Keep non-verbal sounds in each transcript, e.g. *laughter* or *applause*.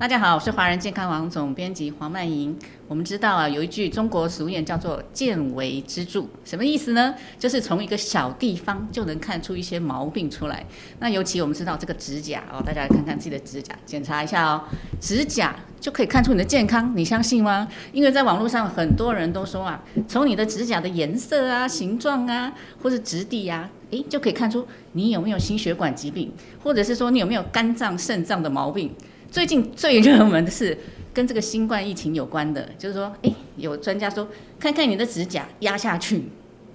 大家好，我是华人健康网总编辑黄曼莹。我们知道啊，有一句中国俗谚叫做“见微知著”，什么意思呢？就是从一个小地方就能看出一些毛病出来。那尤其我们知道这个指甲哦，大家来看看自己的指甲，检查一下哦，指甲就可以看出你的健康，你相信吗？因为在网络上很多人都说啊，从你的指甲的颜色啊、形状啊，或者质地啊，诶，就可以看出你有没有心血管疾病，或者是说你有没有肝脏、肾脏的毛病。最近最热门的是跟这个新冠疫情有关的，就是说，哎，有专家说，看看你的指甲压下去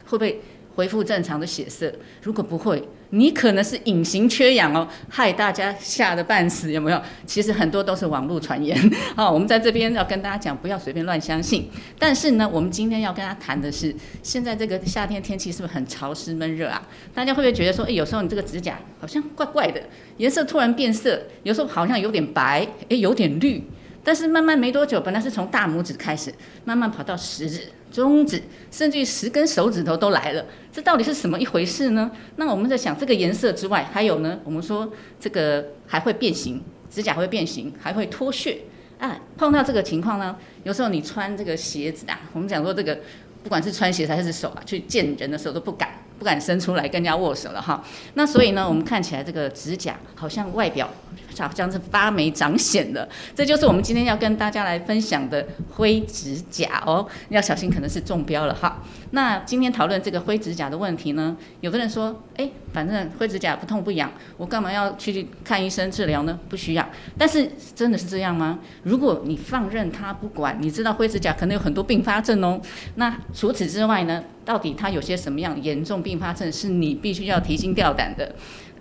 会不会恢复正常的血色？如果不会。你可能是隐形缺氧哦，害大家吓得半死，有没有？其实很多都是网络传言。*laughs* 好，我们在这边要跟大家讲，不要随便乱相信。但是呢，我们今天要跟大家谈的是，现在这个夏天天气是不是很潮湿闷热啊？大家会不会觉得说，哎，有时候你这个指甲好像怪怪的，颜色突然变色，有时候好像有点白，哎，有点绿。但是慢慢没多久，本来是从大拇指开始，慢慢跑到食指、中指，甚至于十根手指头都来了。这到底是什么一回事呢？那我们在想，这个颜色之外，还有呢？我们说这个还会变形，指甲会变形，还会脱屑。啊，碰到这个情况呢，有时候你穿这个鞋子啊，我们讲说这个，不管是穿鞋子还是手啊，去见人的时候都不敢。不敢伸出来跟人家握手了哈，那所以呢，我们看起来这个指甲好像外表好像是发霉长癣的，这就是我们今天要跟大家来分享的灰指甲哦，要小心可能是中标了哈。那今天讨论这个灰指甲的问题呢，有的人说，哎，反正灰指甲不痛不痒，我干嘛要去看医生治疗呢？不需要。但是真的是这样吗？如果你放任它不管，你知道灰指甲可能有很多并发症哦。那除此之外呢？到底它有些什么样严重并发症是你必须要提心吊胆的？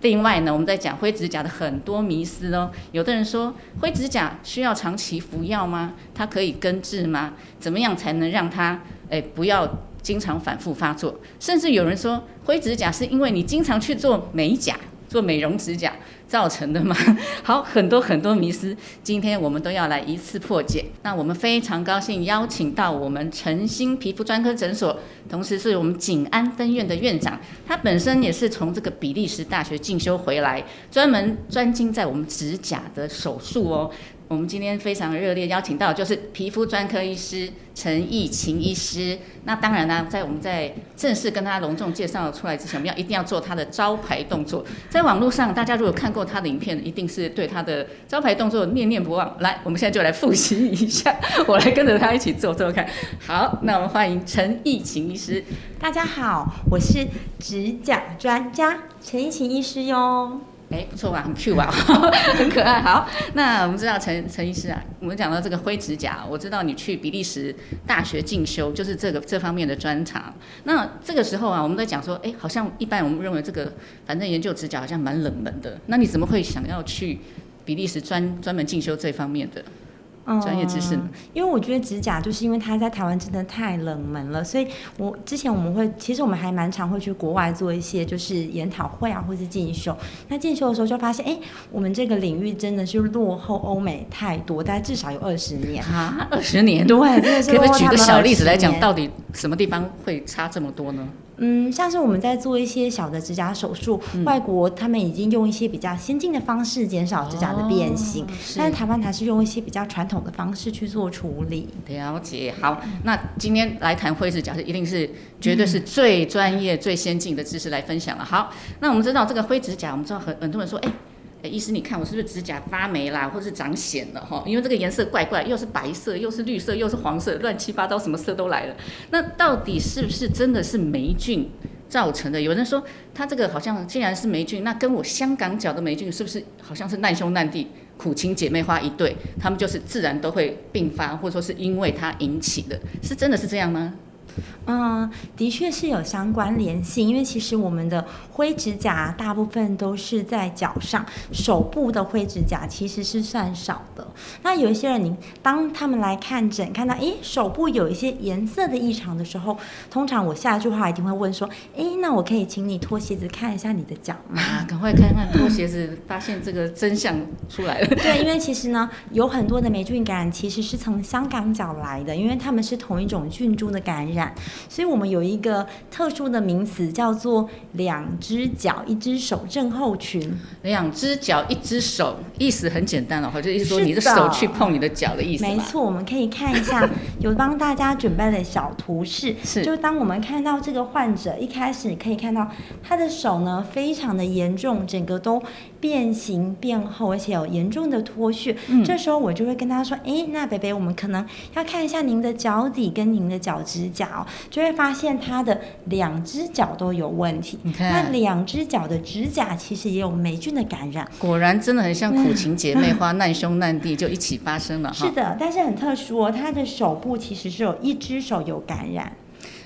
另外呢，我们在讲灰指甲的很多迷思哦。有的人说灰指甲需要长期服药吗？它可以根治吗？怎么样才能让它诶不要经常反复发作？甚至有人说灰指甲是因为你经常去做美甲。做美容指甲造成的吗？*laughs* 好，很多很多迷思，今天我们都要来一次破解。那我们非常高兴邀请到我们诚心皮肤专科诊所，同时是我们景安分院的院长，他本身也是从这个比利时大学进修回来，专门专精在我们指甲的手术哦。我们今天非常热烈邀请到就是皮肤专科医师陈义琴医师。那当然呢，在我们在正式跟他隆重介绍出来之前，我们要一定要做他的招牌动作。在网络上，大家如果看过他的影片，一定是对他的招牌动作念念不忘。来，我们现在就来复习一下，我来跟着他一起做做看。好，那我们欢迎陈义琴医师。大家好，我是指甲专家陈义琴医师哟。*laughs* 哎，不错吧？很 Q 啊，*laughs* 很可爱。好，那我们知道陈陈医师啊，我们讲到这个灰指甲，我知道你去比利时大学进修，就是这个这方面的专长。那这个时候啊，我们在讲说，哎，好像一般我们认为这个，反正研究指甲好像蛮冷门的。那你怎么会想要去比利时专专门进修这方面的？专业知识，因为我觉得指甲就是因为它在台湾真的太冷门了，所以我之前我们会，其实我们还蛮常会去国外做一些就是研讨会啊，或是进修。那进修的时候就发现，哎，我们这个领域真的是落后欧美太多，大概至少有二十年啊，二十年，对，真的是。可不可以举个小例子来讲，到底什么地方会差这么多呢？嗯，像是我们在做一些小的指甲手术，外国他们已经用一些比较先进的方式减少指甲的变形，但是台湾还是用一些比较传统的方式去做处理。了解，好，那今天来谈灰指甲是一定是绝对是最专业、最先进的知识来分享了。好，那我们知道这个灰指甲，我们知道很很多人说，哎。医师，你看我是不是指甲发霉啦，或是长藓了哈？因为这个颜色怪怪，又是白色，又是绿色，又是黄色，乱七八糟，什么色都来了。那到底是不是真的是霉菌造成的？有人说他这个好像既然是霉菌，那跟我香港脚的霉菌是不是好像是难兄难弟、苦情姐妹花一对？他们就是自然都会并发，或者说是因为它引起的，是真的是这样吗？嗯，的确是有相关联性，因为其实我们的灰指甲大部分都是在脚上，手部的灰指甲其实是算少的。那有一些人，你当他们来看诊，看到诶手部有一些颜色的异常的时候，通常我下一句话一定会问说，诶，那我可以请你脱鞋子看一下你的脚吗？赶快看看脱鞋子，发现这个真相出来了。对，因为其实呢，有很多的霉菌感染其实是从香港脚来的，因为他们是同一种菌株的感染。染，所以我们有一个特殊的名词叫做两只脚一只手症候群。两只脚一只手，意思很简单了，哈，就意思说你的的手去碰你的脚的意思嘛。没错，我们可以看一下，有帮大家准备了小图示，是就当我们看到这个患者一开始，可以看到他的手呢非常的严重，整个都变形变厚，而且有严重的脱屑。嗯这时候我就会跟他说：“哎，那北北，我们可能要看一下您的脚底跟您的脚趾甲哦，就会发现他的两只脚都有问题。你看那两只脚的指甲其实也有霉菌的感染。”果然真的很像苦情姐妹花，*laughs* 难兄难弟就一起发生了哈。是的，但是很特殊哦，他的手部其实是有一只手有感染。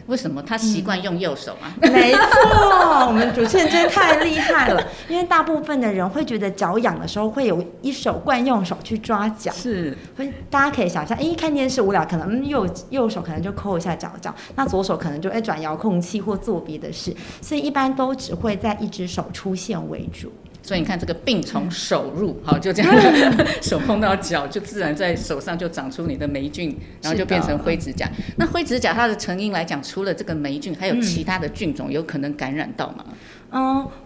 为什么他习惯用右手啊？没错，我们主持人真的太厉害了，因为大部分的人会觉得脚痒的时候会有一手惯用手去抓脚。是会，大家可以想象，诶，看电视无聊，可能嗯右右手可能就抠一下脚脚，那左手可能就哎转遥控器或做别的事，所以一般都只会在一只手出现为主。所以你看这个病从手入，好就这样，*laughs* 手碰到脚就自然在手上就长出你的霉菌，然后就变成灰指甲。那灰指甲它的成因来讲，除了这个霉菌，还有其他的菌种有可能感染到吗？嗯，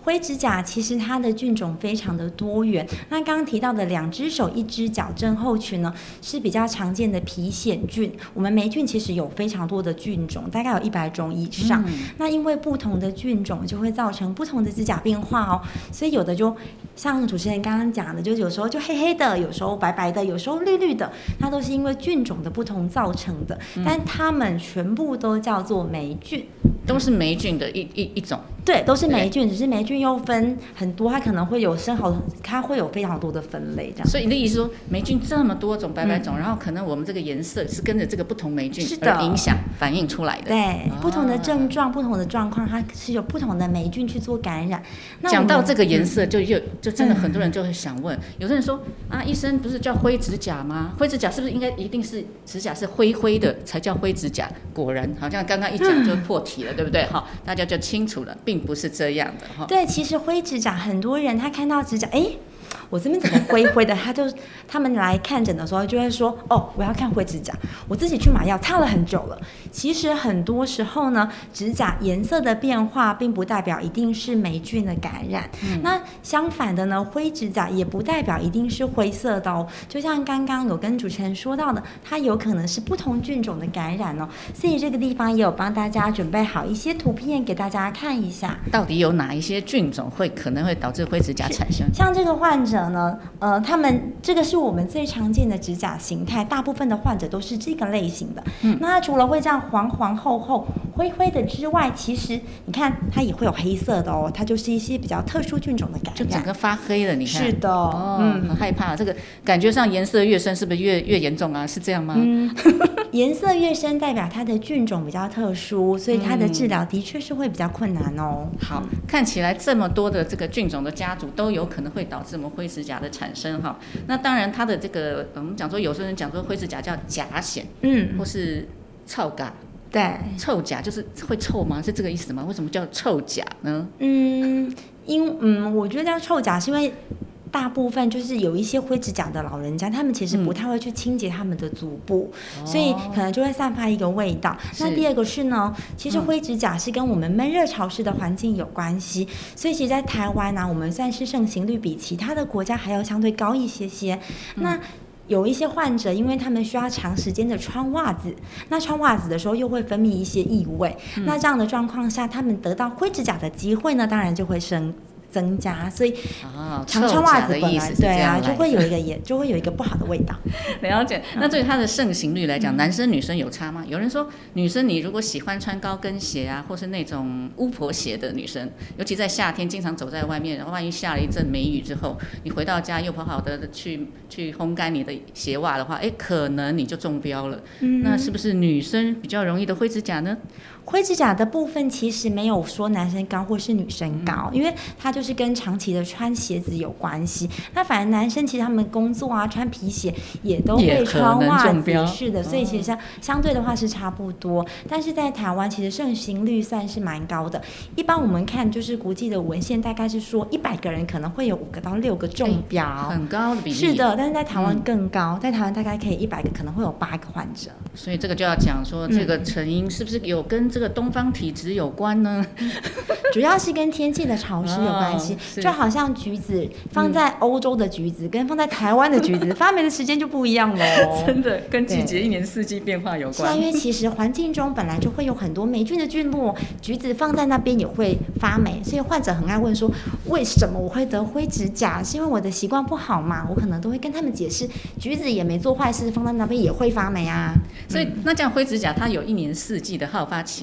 灰指甲其实它的菌种非常的多元。那刚刚提到的两只手一只脚症候群呢，是比较常见的皮癣菌。我们霉菌其实有非常多的菌种，大概有一百种以上。那因为不同的菌种就会造成不同的指甲变化哦，所以有的就像主持人刚刚讲的，就有时候就黑黑的，有时候白白的，有时候绿绿的，它都是因为菌种的不同造成的。但它们全部都叫做霉菌。都是霉菌的一一一种。对，都是霉菌，只是霉菌又分很多，它可能会有生好，它会有非常多的分类这样。所以你的意思说，霉菌这么多种、百百种，然后可能我们这个颜色是跟着这个不同霉菌是的而影响、反映出来的。对，不同的啊症状、不同的状况，它是有不同的霉菌去做感染。那讲到这个颜色，就又就真的嗯很多人就会想问，有的人说啊，医生不是叫灰指甲吗？灰指甲是不是应该一定是指甲是灰灰的才叫灰指甲？果然，好像刚刚一讲就破题了，对不对？好，大家就清楚了，并并不是这样的哈。对，其实灰指甲很多人他看到指甲，哎。我这边怎么灰灰的？他就他们来看诊的时候就会说：“哦，我要看灰指甲。”我自己去买药，擦了很久了。其实很多时候呢，指甲颜色的变化并不代表一定是霉菌的感染。那相反的呢，灰指甲也不代表一定是灰色的哦。就像刚刚有跟主持人说到的，它有可能是不同菌种的感染哦。所以这个地方也有帮大家准备好一些图片给大家看一下。到底有哪一些菌种会可能会导致灰指甲产生？像这个患者呢，呃，他们这个是我们最常见的指甲形态，大部分的患者都是这个类型的。嗯，那它除了会这样黄黄厚厚、灰灰的之外，其实你看它也会有黑色的哦，它就是一些比较特殊菌种的感染。就整个发黑了，你看。是的，哦，嗯很害怕。这个感觉上颜色越深，是不是越越严重啊？是这样吗？嗯，颜色越深代表它的菌种比较特殊，所以它的治疗的确是会比较困难哦。好，看起来这么多的这个菌种的家族都有可能会导致我们灰指甲的产生哈。那当然，它的这个我们讲说，有些人讲说灰指甲叫甲癣嗯，或是臭甲，对，臭甲就是会臭吗？是这个意思吗？为什么叫臭甲呢？嗯，因嗯，我觉得叫臭甲是因为。大部分就是有一些灰指甲的老人家，他们其实不太会去清洁他们的足部，所以可能就会散发一个味道。那第二个是呢，其实灰指甲是跟我们闷热潮湿的环境有关系，所以其实，在台湾呢、啊我们算是盛行率比其他的国家还要相对高一些些。那有一些患者，因为他们需要长时间的穿袜子，那穿袜子的时候又会分泌一些异味，那这样的状况下，他们得到灰指甲的机会呢，当然就会升增加，所以啊，常穿袜子甲的意思本来对啊，就会有一个也 *laughs* 就会有一个不好的味道。了解。那对于它的盛行率来讲，男生女生有差吗？有人说，女生你如果喜欢穿高跟鞋啊，或是那种巫婆鞋的女生，尤其在夏天经常走在外面，然后万一下了一阵梅雨之后，你回到家又不好好的去去烘干你的鞋袜的话，哎，可能你就中标了。那是不是女生比较容易的灰指甲呢？灰指甲的部分其实没有说男生高或是女生高，因为它就就是跟长期的穿鞋子有关系。那反而男生其实他们工作啊穿皮鞋也都会穿袜子，是的，所以其实相相对的话是差不多。但是在台湾其实盛行率算是蛮高的。一般我们看就是国际的文献，大概是说一百个人可能会有五个到六个中标，很高的比例。是的，但是在台湾更高，在台湾大概可以一百个可能会有八个患者。所以这个就要讲说这个成因是不是有跟这个东方体质有关呢？*laughs* 主要是跟天气的潮湿有关系，就好像橘子放在欧洲的橘子跟放在台湾的橘子 *laughs* 发霉的时间就不一样喽。真的跟季节一年四季变化有关。是啊，因为其实环境中本来就会有很多霉菌的菌落，橘子放在那边也会发霉，所以患者很爱问说，为什么我会得灰指甲？是因为我的习惯不好嘛？我可能都会跟他们解释，橘子也没做坏事，放在那边也会发霉啊。所以那这样灰指甲它有一年四季的好发期吗？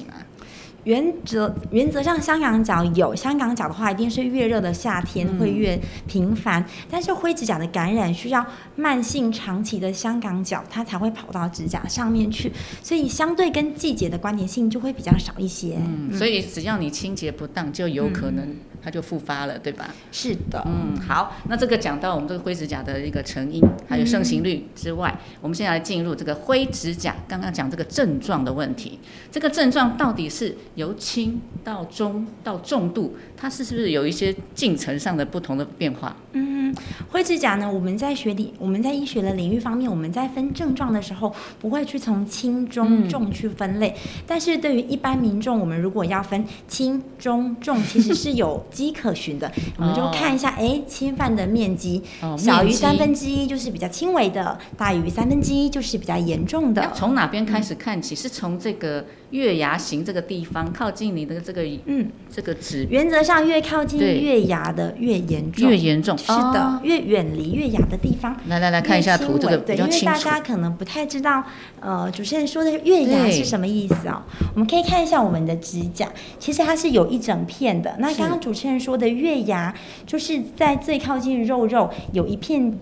原则原则上，香港脚有香港脚的话，一定是越热的夏天会越频繁。但是灰指甲的感染需要慢性长期的香港脚，它才会跑到指甲上面去，所以相对跟季节的关联性就会比较少一些。嗯，所以只要你清洁不当，就有可能。它就复发了，对吧？是的，嗯，好，那这个讲到我们这个灰指甲的一个成因，还有盛行率之外，我们现在来进入这个灰指甲。刚刚讲这个症状的问题，这个症状到底是由轻到中到重度，它是是不是有一些进程上的不同的变化？嗯，灰指甲呢，我们在学理，我们在医学的领域方面，我们在分症状的时候，不会去从轻中重去分类。但是对于一般民众，我们如果要分轻中重，其实是有。*laughs* 迹可循的，我们就看一下，哎，侵犯的面积小于三分之一就是比较轻微的，大于三分之一就是比较严重的。从哪边开始看起？是从这个月牙形这个地方靠近你的这个嗯这个指，原则上越靠近月牙的越严重，越严重是的，越远离月牙的地方。来来来看一下图，这个比较清楚。因为大家可能不太知道，呃，主持人说的月牙是什么意思哦？我们可以看一下我们的指甲，其实它是有一整片的。那刚刚主持人说的月牙，就是在最靠近肉肉有一片。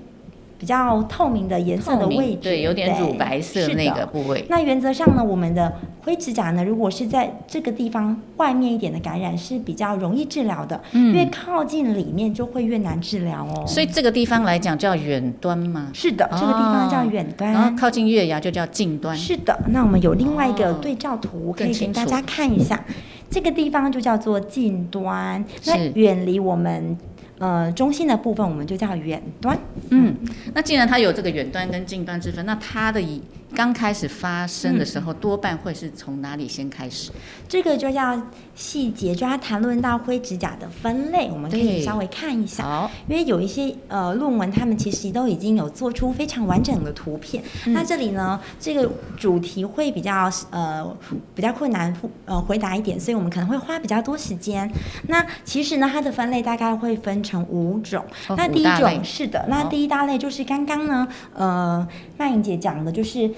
比较透明的颜色的位置，对，有点乳白色那个部位。那原则上呢，我们的灰指甲呢，如果是在这个地方外面一点的感染是比较容易治疗的，越靠近里面就会越难治疗哦。所以这个地方来讲叫远端吗？是的，这个地方叫远端，然后靠近月牙就叫近端。是的，那我们有另外一个对照图可以给大家看一下，这个地方就叫做近端，那远离我们。呃，中心的部分我们就叫远端。嗯，那既然它有这个远端跟近端之分，那它的以刚开始发生的时候，多半会是从哪里先开始？这个就要细节，就要谈论到灰指甲的分类，我们可以稍微看一下。好，因为有一些呃论文，他们其实都已经有做出非常完整的图片。那这里呢，这个主题会比较呃比较困难呃回答一点，所以我们可能会花比较多时间。那其实呢，它的分类大概会分成五种。那第一种是的，那第一大类就是刚刚呢，呃，曼莹姐讲的就是。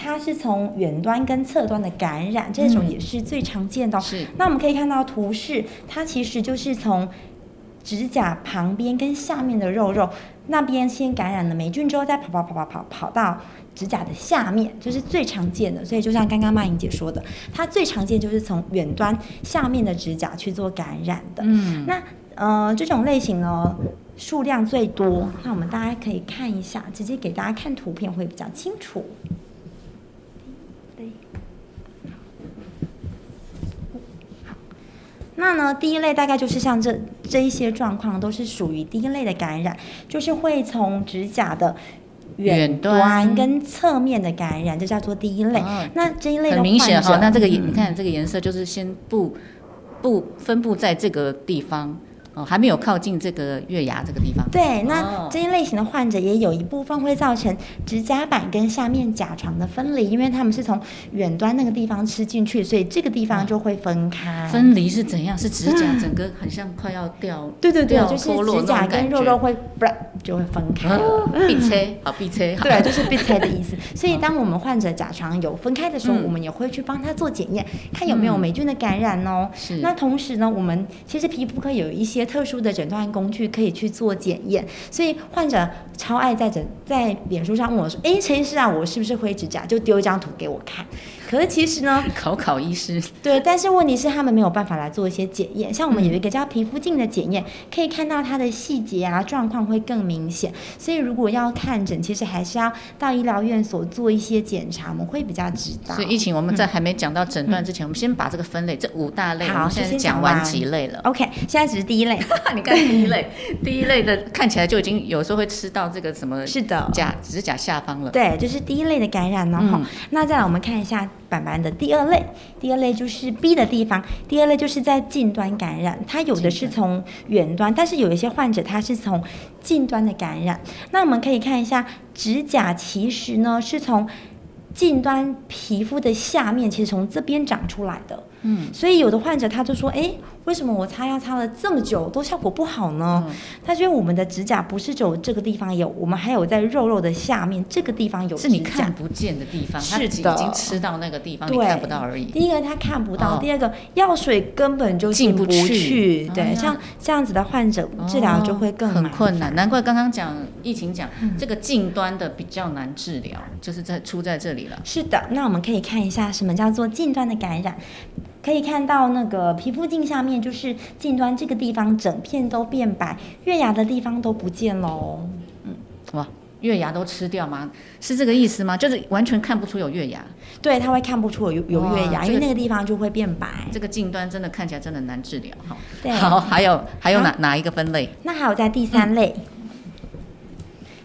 它是从远端跟侧端的感染，这种也是最常见的。是。那我们可以看到图示，它其实就是从指甲旁边跟下面的肉肉那边先感染了霉菌，之后再跑跑跑跑跑跑到指甲的下面，这是最常见的。所以就像刚刚曼莹姐说的，它最常见就是从远端下面的指甲去做感染的。嗯。那呃，这种类型呢，数量最多。那我们大家可以看一下，直接给大家看图片会比较清楚。那呢，第一类大概就是像这这一些状况，都是属于第一类的感染，就是会从指甲的远端跟侧面的感染，这叫做第一类。那这一类很明显哈，那这个你看这个颜色就是先布布分布在这个地方。哦，还没有靠近这个月牙这个地方。对，那这一类型的患者也有一部分会造成指甲板跟下面甲床的分离，因为他们是从远端那个地方吃进去，所以这个地方就会分开。分离是怎样？是指甲整个很像快要掉？对对对，就是指甲跟肉肉会不就会分开了。哦，闭车，*laughs* 好闭车，好对，就是被拆的意思。*laughs* 所以当我们患者甲床有分开的时候，嗯我们也会去帮他做检验，看有没有霉菌的感染哦。是那同时呢，我们其实皮肤科有一些特殊的诊断工具可以去做检验，所以患者超爱在诊在脸书上问我说：“诶，陈医师啊，我是不是灰指甲？”就丢一张图给我看。可是其实呢，*laughs* 考考医师，对，但是问题是他们没有办法来做一些检验，像我们有一个叫皮肤镜的检验，可以看到它的细节啊状况会更明显。所以如果要看诊，其实还是要到医疗院所做一些检查，我们会比较知道。所以疫情我们在还没讲到诊断之前，我们先把这个分类，这五大类，好我们现在就先讲完几类了。OK，现在只是第一类。*laughs* 你看第一类，第一类的看起来就已经有时候会吃到这个什么是的，甲指甲下方了。对，就是第一类的感染呢。哈、嗯那再来我们看一下板板的第二类，第二类就是 B 的地方，第二类就是在近端感染，它有的是从远端，但是有一些患者他是从近端的感染。那我们可以看一下指甲，其实呢是从近端皮肤的下面，其实从这边长出来的。嗯，所以有的患者他就说，哎，为什么我擦药擦了这么久都效果不好呢？嗯他觉得我们的指甲不是只有这个地方有，我们还有在肉肉的下面这个地方有是你看。不见的地方，它是的已经吃到那个地方，你看不到而已。第一个他看不到，哦第二个药水根本就进不不去对，哎像这样子的患者治疗就会更哦很困难，难怪刚刚讲疫情讲嗯这个近端的比较难治疗，就是在出在这里了。是的，那我们可以看一下什么叫做近端的感染。可以看到那个皮肤镜下面，就是近端这个地方整片都变白，月牙的地方都不见喽。嗯哇，月牙都吃掉吗？是这个意思吗？就是完全看不出有月牙，对，他会看不出有有月牙，这个因为那个地方就会变白。这个近端真的看起来真的难治疗哈。对，好，还有还有哪哪一个分类？那还有在第三类，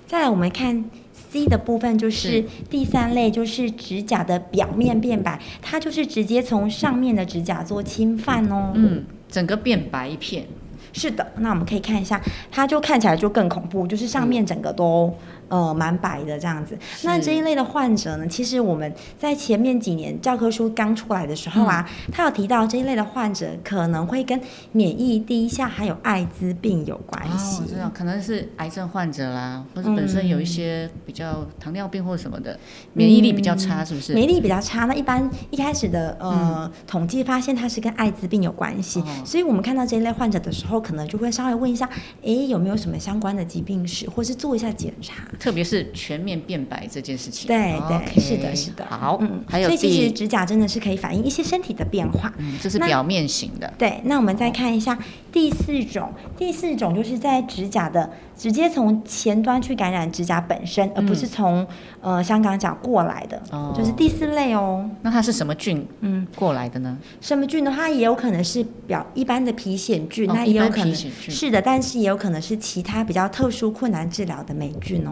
再来我们看 C 的部分，就是是第三类，就是指甲的表面变白，它就是直接从上面的指甲做侵犯哦。嗯，整个变白一片，是的，那我们可以看一下，它就看起来就更恐怖，就是上面整个都、呃蛮白的这样子。那这一类的患者呢，其实我们在前面几年教科书刚出来的时候啊，他有提到这一类的患者可能会跟免疫低下还有艾滋病有关哦，系。我知道，可能是癌症患者啦，或者本身有一些比较糖尿病或什么的，免疫力比较差，是不是？免疫力比较差，那一般一开始的呃、统计发现它是跟艾滋病有关系，哦所以我们看到这一类患者的时候，可能就会稍微问一下，诶，有没有什么相关的疾病史，或是做一下检查。特别是全面变白这件事情。对对是的是的好，嗯，还有所以其实，指甲真的是可以反映一些身体的变化。嗯，这是表面型的。对，那我们再看一下第四种，第四种就是在指甲的直接从前端去感染指甲本身，而不是从呃香港脚过来的，嗯哦就是第四类哦。那它是什么菌嗯，过来的呢？什么菌的话，也有可能是表一般的皮癣菌，哦那也有可能是的，但是也有可能是其他比较特殊困难治疗的霉菌哦。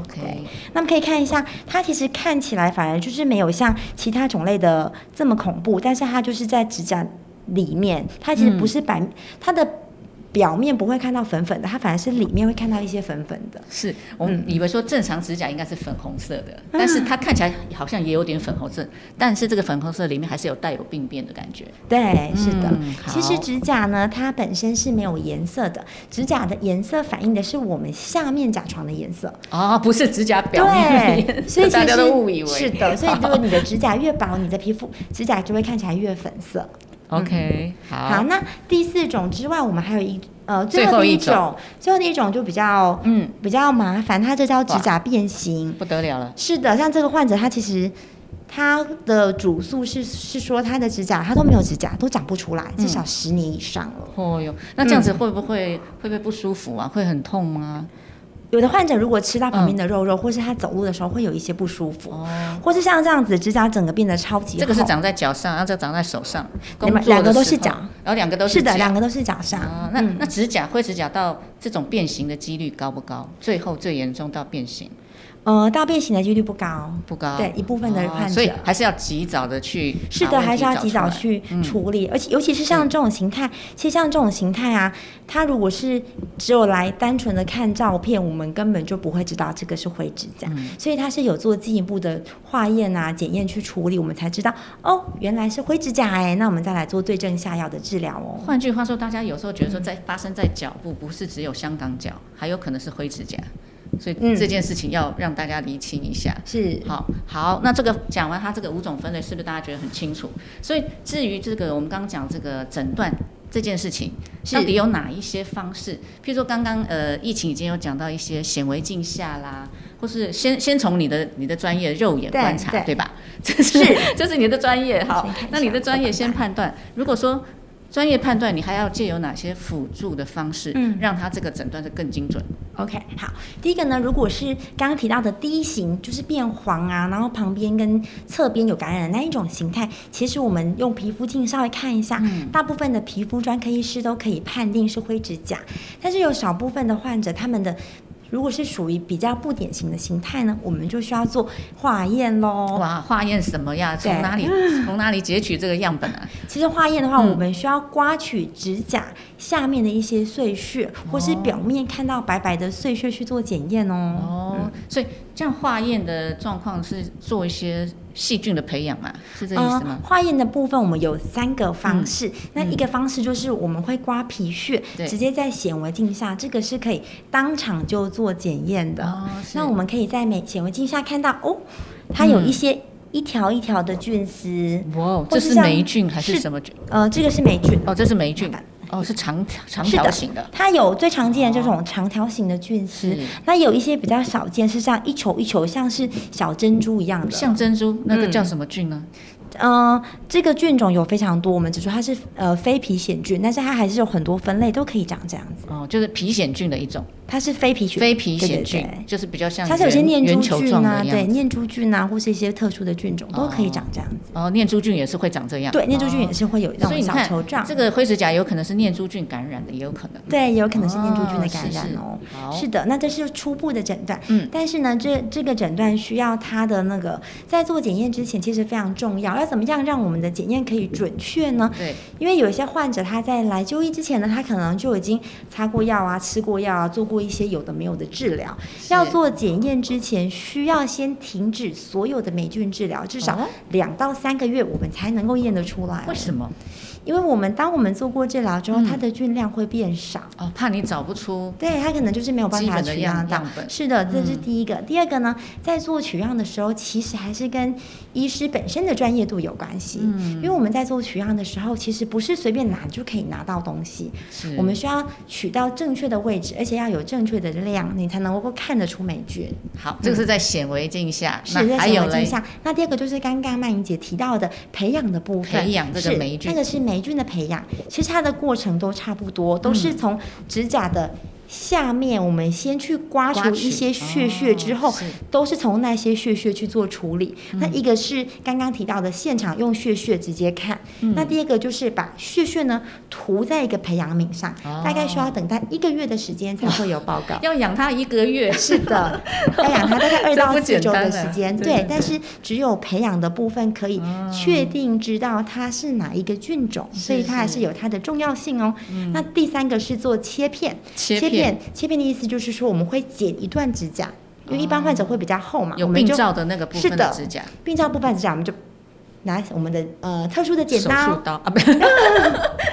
OK，那么可以看一下，它其实看起来反而就是没有像其他种类的这么恐怖，但是它就是在指甲里面，它其实不是白，它的表面不会看到粉粉的，它反而是里面会看到一些粉粉的。是我嗯们以为说正常指甲应该是粉红色的，但是它看起来好像也有点粉红色，但是这个粉红色里面还是有带有病变的感觉。对，是的。嗯其实指甲呢，它本身是没有颜色的，指甲的颜色反映的是我们下面甲床的颜色。哦，不是指甲表面所以其大家实都误以为是的，所以如果 *laughs* 你的指甲越薄，你的皮肤指甲就会看起来越粉色。OK，好，好，那第四种之外，我们还有一呃最最后一种种，最后的一种就比较嗯，比较麻烦，它这叫指甲变形。不得了了，是的，像这个患者，他其实他的主诉是是说他的指甲他都没有指甲，都长不出来，至少十年以上了。哦哟，那这样子会不会、会不会不舒服啊？会很痛吗？有的患者如果吃到旁边的肉肉，或是他走路的时候会有一些不舒服，哦，或是像这样子指甲整个变得超级厚。这个是长在脚上，然后这个长在手上，两个都是脚，然后两个都是是的，两个都是脚上。啊，那、嗯那指甲灰指甲到这种变形的几率高不高？最后最严重到变形，呃，大变形的几率不高，不高，对一部分的患者，哦所以还是要及早的去是的，还是要及早去嗯。处理，而且尤其是像这种形态，其实像这种形态啊，它如果是只有来单纯的看照片，我们根本就不会知道这个是灰指甲，嗯。所以它是有做进一步的化验啊、检验去处理，我们才知道哦，原来是灰指甲哎，那我们再来做对症下药的治疗哦。换句话说，大家有时候觉得嗯说，在发生在脚部，不是只有香港脚，还有可能是灰指甲，所以嗯这件事情要让大家厘清一下。是，好好，那这个讲完它这个五种分类，是不是大家觉得很清楚？所以至于这个我们刚刚讲这个诊断这件事情，到底有哪一些方式？譬如说刚刚呃疫情已经有讲到一些显微镜下啦，或是先先从你的你的专业肉眼观察，对对吧？这是这是你的专业。好那你的专业先判断。如果说专业判断，你还要借由哪些辅助的方式，嗯。让他这个诊断是更精准？OK，好，第一个呢，如果是刚刚提到的第一型，就是变黄啊，然后旁边跟侧边有感染的那一种形态，其实我们用皮肤镜稍微看一下，大部分的皮肤专科医师都可以判定是灰指甲，但是有少部分的患者，他们的如果是属于比较不典型的形态呢，我们就需要做化验喽。哇，化验什么呀？从哪里 *laughs* 从哪里截取这个样本啊？其实化验的话，嗯我们需要刮取指甲下面的一些碎屑，或是表面看到白白的碎屑去做检验哦。哦，所以这样化验的状况是做一些细菌的培养嘛？是这意思吗？呃化验的部分我们有三个方式，嗯那一个方式就是我们会刮皮屑，对直接在显微镜下，这个是可以当场就做检验的。哦，是那我们可以在美显微镜下看到哦，它有嗯一些一条一条的菌丝，哇，哦这是霉菌还是是什么菌？呃，这个是霉菌。哦，这是霉菌。哦，是长条长条形的。它有最常见的这种长条形的菌丝是，那有一些比较少见，是像一球一球，像是小珍珠一样的。像珍珠，那个嗯叫什么菌呢？嗯，这个菌种有非常多，我们只说它是呃非皮癣菌，但是它还是有很多分类，都可以长这样子。哦，就是皮癣菌的一种，它是非皮癣，非皮癣菌对，就是比较像它是有些念珠菌啊，对。念珠菌啊，或是一些特殊的菌种都可以长这样子。哦，念珠菌也是会长这样。对，念珠菌哦也是会有那种小球状。这个灰指甲有可能是念珠菌感染的，也有可能。对，有可能是念珠菌的哦感染是是哦。是的，那这是初步的诊断。嗯但是呢，这这个诊断需要它的那个在做检验之前，其实非常重要。要怎么样让我们的检验可以准确呢？对，因为有一些患者他在来就医之前呢，他可能就已经擦过药啊、吃过药啊、做过一些有的没有的治疗。要做检验之前，需要先停止所有的霉菌治疗，至少哦两到三个月，我们才能够验得出来哦、为什么？因为我们当我们做过治疗之后，嗯它的菌量会变少。哦，怕你找不出对，它可能就是没有办法取样到。是的，这是嗯第一个。第二个呢，在做取样的时候，其实还是跟医师本身的专业度有关系。嗯因为我们在做取样的时候，其实不是随便拿就可以拿到东西，是我们需要取到正确的位置，而且要有正确的量，你才能够看得出霉菌。好，这个是在显微镜下，是在显微镜下。那第二个就是刚刚曼莹姐提到的培养的部分，培养这个霉菌那个是霉菌的培养。其实它的过程都差不多，都嗯是从指甲的下面，我们先去刮除一些血血之后，哦是。都是从那些血血去做处理。那嗯一个是刚刚提到的现场用血血直接看，嗯。那第二个就是把血血呢涂在一个培养皿上，哦。大概需要等待一个月的时间才会有报告。*laughs* 要养它一个月，是的，*laughs* 要养它大概二到四周的时间，对但是只有培养的部分可以确定知道它是哪一个菌种，所以它还是是有它的重要性哦。那第三个是做切片，切片，切片。的意思就是说我们会剪一段指甲，因为一般患者会比较厚嘛，有病灶的那个部是的分的指甲，病灶部分指甲，我们就拿我们的呃特殊的剪手术刀，刀啊，不，*laughs*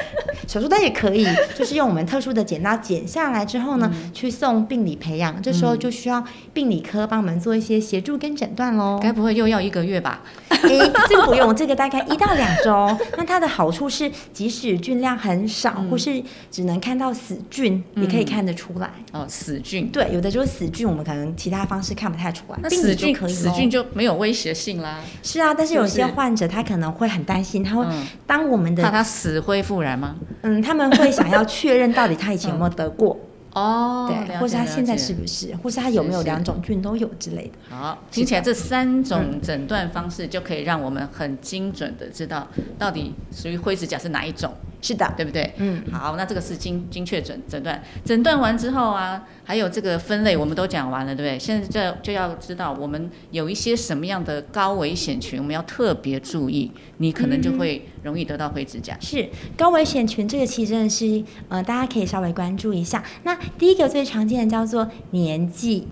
手术刀也可以，*laughs* 就是用我们特殊的剪刀剪下来之后呢，嗯去送病理培养，这时候就需要病理科帮我们做一些协助跟诊断喽。该不会又要一个月吧？诶，*laughs* 这个不用，这个大概一到两周。那它的好处是，即使菌量很少，嗯或是只能看到死菌，也可以看得出来。哦，死菌，对，有的就是死菌，我们可能其他方式看不太出来，那死菌可以死菌就没有威胁性啦，是啊，但是有些患者他可能会很担心，他会嗯，当我们的怕他死灰复燃吗？嗯，他们会想要确认到底他以前有没有得过，哦对，或是他现在是不是，或是他有没有两种菌都有之类的。好，听起来这三种诊断方式就可以让我们很精准的知道到底属于灰指甲是哪一种。是的，对不对？嗯，好，那这个是精精确诊诊断，诊断完之后啊，还有这个分类我们都讲完了，对不对？现在就就要知道我们有一些什么样的高危险群，我们要特别注意，你可能就会容易得到灰指甲。是高危险群，这个其实真的是呃，大家可以稍微关注一下。那第一个最常见的叫做年纪。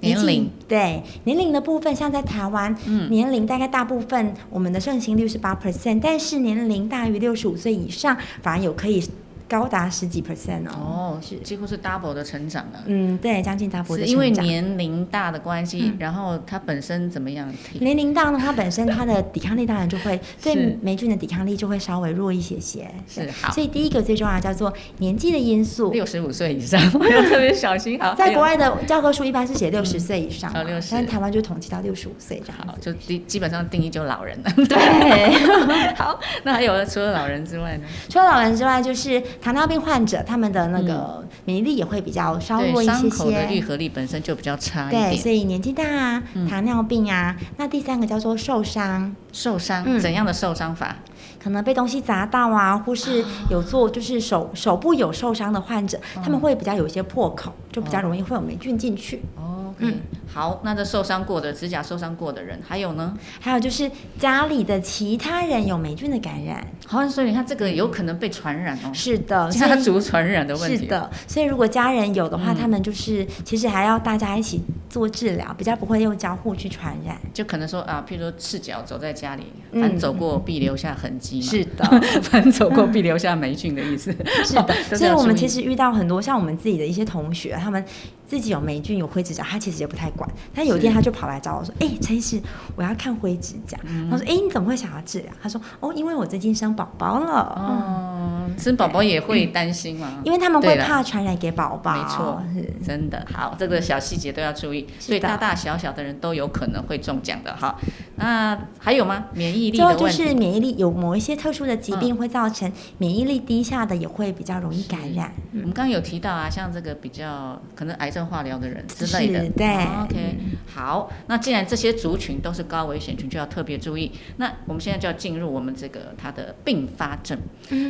年龄对年龄的部分，像在台湾，嗯，年龄大概大部分我们的盛行率是八 percent，但是年龄大于六十五岁以上，反而有可以。高达十几 percent 哦，是几乎是 double 的成长了。嗯，对，将近 double 的成长。是因为年龄大的关系，然后它本身怎么样？年龄大呢，它本身它的抵抗力当然就会对霉菌的抵抗力就会稍微弱一些些。是好，所以第一个最重要叫做年纪的因素。六十五岁以上 *laughs* 要特别小心。好，*laughs* 在国外的教科书一般是写六十岁以上，六十，但台湾就统计到六十五岁这样。好，就基基本上定义就老人了。对。*laughs* 好，那还有除了老人之外呢？除了老人之外，就是糖尿病患者。他们的那个免疫力也会比较稍弱一些些，伤口的愈合力本身就比较差一点。对，所以年纪大啊，糖尿病啊，那第三个叫做受伤。受伤，怎样的受伤法？可能被东西砸到啊，或是有做就是手手部有受伤的患者，他们会比较有一些破口，就比较容易会有霉菌进去。哦，嗯，好，那这受伤过的指甲受伤过的人，还有呢？还有就是家里的其他人有霉菌的感染，好，所以你看这个有可能被传染哦。是的，*laughs* 家族传染的问题。是的，所以如果家人有的话，他们就是其实还要大家一起做治疗，比较不会用交互去传染。就可能说啊，譬如说赤脚走在家里，反走过必留下痕迹。是的，*laughs* 反走过必留下霉菌的意思。是的，*laughs* 所以我们其实遇到很多像我们自己的一些同学，他们。自己有霉菌有灰指甲，他其实也不太管。但有一天他就跑来找我说：“哎，陈医师，我要看灰指甲。”他说：“哎，你怎么会想要治疗？”他说：“哦，因为我最近生宝宝了。”哦，生宝宝也会担心吗？因为他们会怕传染给宝宝。没错，真的好，这个小细节都要注意。所以大大小小的人都有可能会中奖的哈。那还有吗？免疫力的问题。就是免疫力有某一些特殊的疾病会造成免疫力低下的，也会比较容易感染。我们刚刚有提到啊，像这个比较可能癌症。化疗的人之类的，对，OK，好，那既然这些族群都是高危险群，就要特别注意。那我们现在就要进入我们这个它的并发症。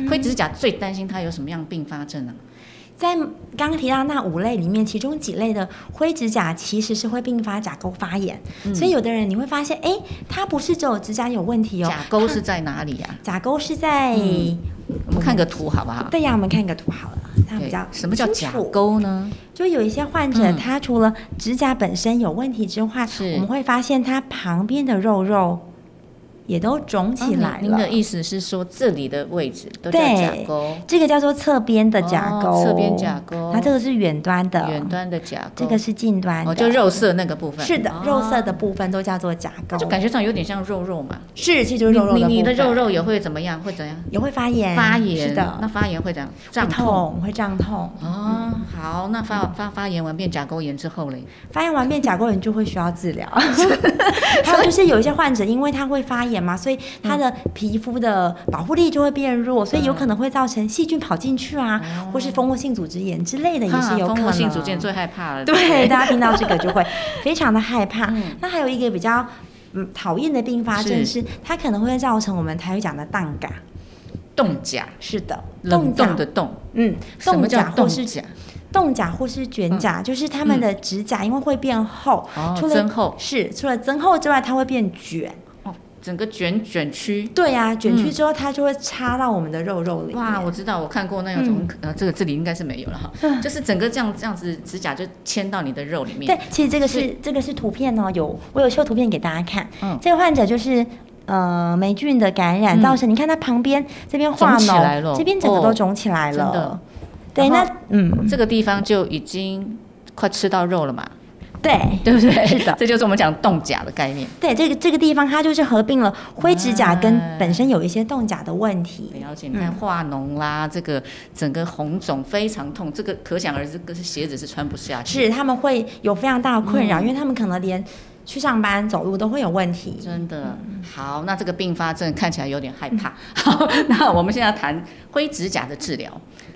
灰指甲最担心它有什么样并发症呢？在刚刚提到那五类里面，其中几类的灰指甲其实是会并发甲沟发炎，所以有的人你会发现，哎，它不是只有指甲有问题哦。甲沟是在哪里呀？甲沟是在，我们看个图好不好？对呀，我们看个图好了。比较什么叫甲沟呢？就有一些患者，他除了指甲本身有问题之外，我们会发现他旁边的肉肉也都肿起来了。您的意思是说，这里的位置都叫甲沟？这个叫做侧边的甲沟，侧边甲沟。它这个是远端的，远端的甲沟。这个是近端的，就肉色那个部分。是的，肉色的部分都叫做甲沟。就感觉上有点像肉肉嘛。是，其实就是肉肉的你的肉肉也会怎么样？会怎样？也会发炎。发炎。是的。那发炎会怎样？胀痛，会胀痛。哦，好，那发发发炎完变甲沟炎之后嘞？发炎完变甲沟炎就会需要治疗。*laughs* 还有就是有一些患者，因为他会发炎嘛，所以它的皮肤的保护力就会变弱，所以有可能会造成细菌跑进去啊，或是蜂窝性组织炎之类的也是有可能。蜂窝性组织炎最害怕了。对，*laughs* 大家听到这个就会非常的害怕。那还有一个比较嗯讨厌的并发症是，它可能会造成我们台语讲的冻甲。冻甲是的，冷冻的冻。嗯，冻甲或是甲？冻甲或是卷甲，就是他们的指甲因为会变厚，除了增厚是除了增厚之外，它会变卷。整个卷卷曲，对呀，卷曲之后它就会插到我们的肉肉里。哇，我知道，我看过那种，呃，这个这里应该是没有了哈，就是整个这样这样子指甲就牵到你的肉里面。对，其实这个是这个是图片哦，有我有秀图片给大家看。嗯，这个患者就是呃霉菌的感染造成，你看他旁边这边化脓，这边整个都肿起来了。对，那嗯，这个地方就已经快吃到肉了嘛。对，对不对？是的，这就是我们讲冻甲的概念。对，这个这个地方它就是合并了灰指甲跟本身有一些冻甲的问题。了解，你看化脓啦，这个整个红肿非常痛，这个可想而知，这个是鞋子是穿不下去。是，他们会有非常大的困扰，因为他们可能连去上班走路都会有问题。真的，好，那这个并发症看起来有点害怕。*laughs* 好，那我们现在谈灰指甲的治疗。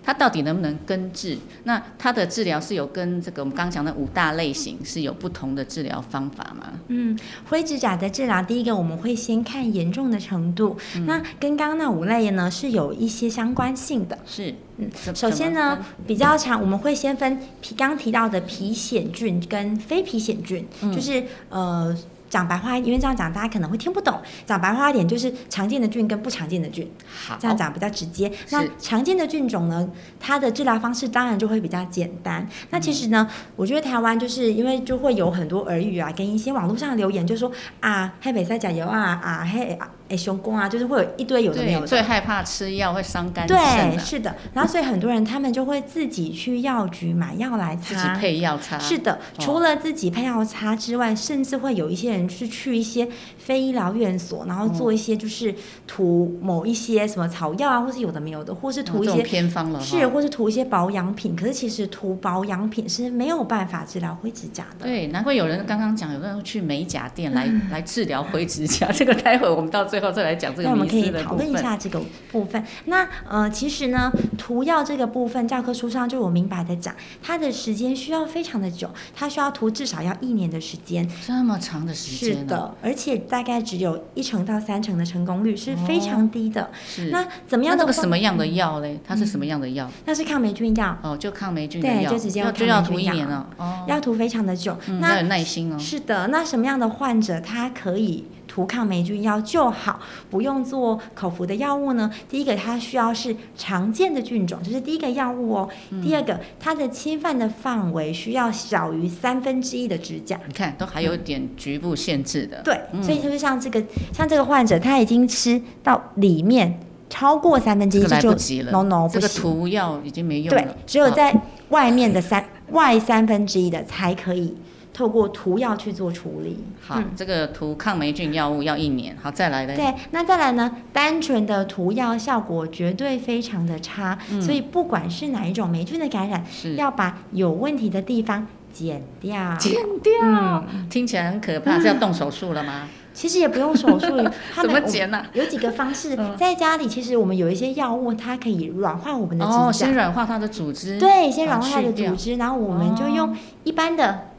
它到底能不能根治？那它的治疗是有跟这个我们刚刚讲的五大类型是有不同的治疗方法吗？嗯，灰指甲的治疗，第一个我们会先看严重的程度，那跟刚刚那五类呢是有一些相关性的。是，嗯首先呢比较常我们会先分皮刚提到的皮癣菌跟非皮癣菌，就是呃。讲白话，因为这样讲大家可能会听不懂。讲白话一点，就是常见的菌跟不常见的菌，好，这样讲比较直接。那常见的菌种呢，它的治疗方式当然就会比较简单。那其实呢，我觉得台湾就是因为就会有很多耳语啊，跟一些网络上的留言，就说啊，黑北塞甲油啊，啊黑诶熊公啊，就是会有一堆有的没有，的。最害怕吃药会伤肝肾对，是的。然后所以很多人他们就会自己去药局买药来自己擦。配药擦。是的，除了自己配药擦之外，甚至会有一些人是去一些非医疗院所，然后做一些就是涂某一些什么草药啊，或是有的没有的，或是涂一些偏方了，是，或是涂一些保养品。可是其实涂保养品是没有办法治疗灰指甲的。对，难怪有人刚刚讲，有人去美甲店来、嗯来治疗灰指甲，*laughs* 这个待会我们到最后再来讲这个那我们可以讨论一。下这个部分。那呃，其实呢，涂药这个部分，教科书上就有明白的讲，它的时间需要非常的久，它需要涂至少要一年的时间。这么长的时间、啊，是的，而且大概只有一成到三成的成功率是非常低的。是那怎么样那这个什么样的药嘞？它是什么样的药？那是抗霉菌药，哦，就抗霉菌的对药，就直接要就要涂一年了。哦，要涂非常的久。那有耐心哦。是的，那什么样的患者他可以涂抗霉菌药就好，不用做口服的药物呢？第一个，它需要是常见的菌种，这是第一个药物哦。嗯第二个，它的侵犯的范围需要小于三分之一的指甲。你看，都还有点局部限制的。对，所以就是像这个，像这个患者，他已经吃到里面超过三分之一，就不及了 no no 这个不行。涂药已经没用对。，只有在外面的三外三分之一的才可以透过涂药去做处理。好，这个涂抗霉菌药物要一年。好，再来呢。对，那再来呢？单纯的涂药效果绝对非常的差，所以不管是哪一种霉菌的感染，嗯是要把有问题的地方剪掉。剪掉，听起来很可怕，是要动手术了吗？其实也不用手术，*laughs* 他怎们么剪呢？有几个方式嗯，在家里其实我们有一些药物，它可以软化我们的哦，指甲。先软化它的组织。对，先软化它的组织，然后我们就用哦一般的、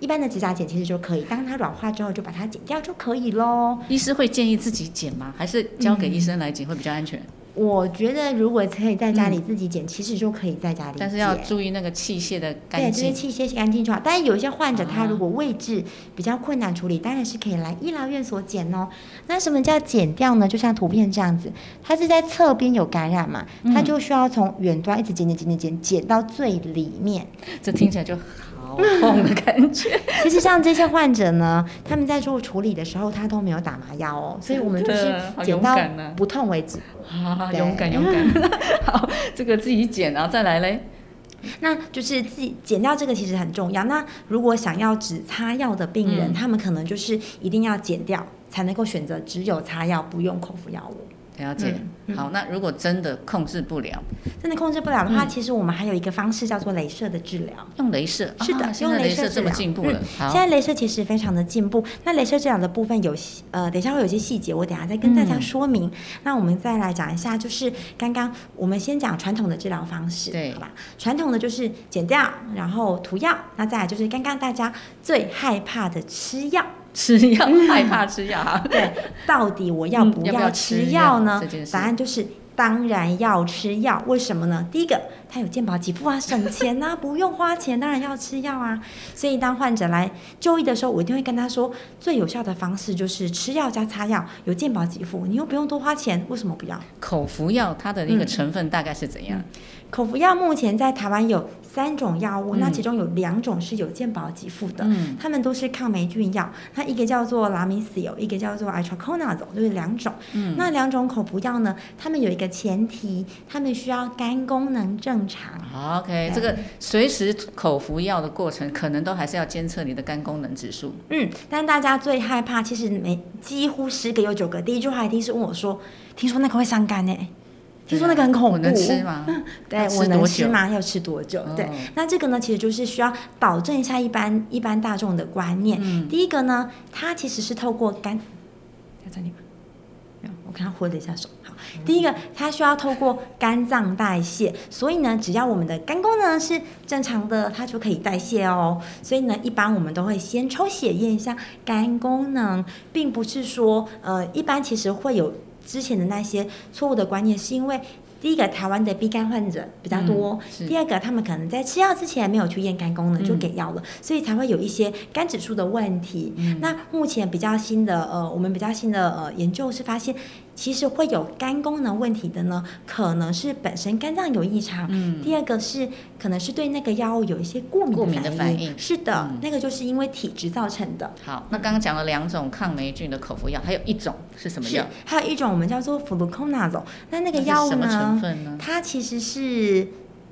一般的指甲剪，其实就可以。当它软化之后，就把它剪掉就可以喽。医师会建议自己剪吗？还是交给医生来剪会比较安全？我觉得如果可以在家里自己剪，其实就可以在家里剪。但是要注意那个器械的对，干这些净。器械干净就好。但是有一些患者，他啊如果位置比较困难处理，当然是可以来医疗院所剪哦。那什么叫剪掉呢？就像图片这样子，它是在侧边有感染嘛，嗯它就需要从远端一直剪剪剪剪剪剪到最里面。这听起来就好痛的感觉。*laughs* 其实像这些患者呢，他们在做处理的时候，他都没有打麻药哦，所以我们就是剪到不痛为止。啊，勇敢勇敢。*laughs* 好，这个自己剪，然后再来嘞。那就是自己剪掉这个其实很重要。那如果想要只擦药的病人，嗯他们可能就是一定要剪掉，才能够选择只有擦药不用口服药物。了解。嗯好，那如果真的控制不了，真的控制不了的话，嗯其实我们还有一个方式叫做镭射的治疗。用镭射。是的啊现在用镭镭射这么进步了。好现，在镭射其实非常的进步。那镭射治疗的部分有呃，等一下会有一些细节，我等一下再跟大家嗯说明。那我们再来讲一下，就是刚刚我们先讲传统的治疗方式，对好吧？传统的就是剪掉，然后涂药，那再来就是刚刚大家最害怕的吃药。吃药害怕吃药哈。*laughs* 对，到底我要不嗯要吃吃药呢答案就是当然要吃药。为什么呢？第一个，它有健保给付啊，省钱呐、*laughs* 不用花钱，当然要吃药啊。所以当患者来就医的时候，我一定会跟他说，最有效的方式就是吃药加擦药，有健保给付，你又不用多花钱，为什么不要？口服药它的那个嗯成分大概是怎样？口服药目前在台湾有三种药物，嗯那其中有两种是有健保给付的，嗯它们都是抗霉菌药。那一个叫做拉米西有，一个叫做 itraconazole，就是两种。嗯那两种口服药呢，它们有一个前提，它们需要肝功能正常。好，OK，对这个随时口服药的过程，可能都还是要监测你的肝功能指数。嗯，但大家最害怕，其实每几乎十个有九个，第一句话一定是问我说：“听说那个会伤肝呢、听说那个很恐怖，能 *laughs* 吃吗？对我能吃吗？要吃多久？对哦，那这个呢，其实就是需要保证一下一般一般大众的观念。嗯第一个呢，它其实是透过肝，在这里吗？没有我看他挥了一下手。好，第一个，它需要透过肝脏代谢，所以呢，只要我们的肝功能是正常的，它就可以代谢哦。所以呢，一般我们都会先抽血验一下肝功能，并不是说，呃，一般其实会有之前的那些错误的观念，是因为。第一个，台湾的鼻肝患者比较多；嗯第二个，他们可能在吃药之前没有去验肝功能就给药了，所以才会有一些肝指数的问题。嗯那目前比较新的呃，我们比较新的呃研究是发现，其实会有肝功能问题的呢，可能是本身肝脏有异常，嗯第二个是可能是对那个药物有一些过敏过敏的反应是的，嗯那个就是因为体质造成的。好，那刚刚讲了两种抗霉菌的口服药，还有一种是什么是药？，还有一种我们叫做 fluconazole，那那个那是药物什么成？分呢？它其实是，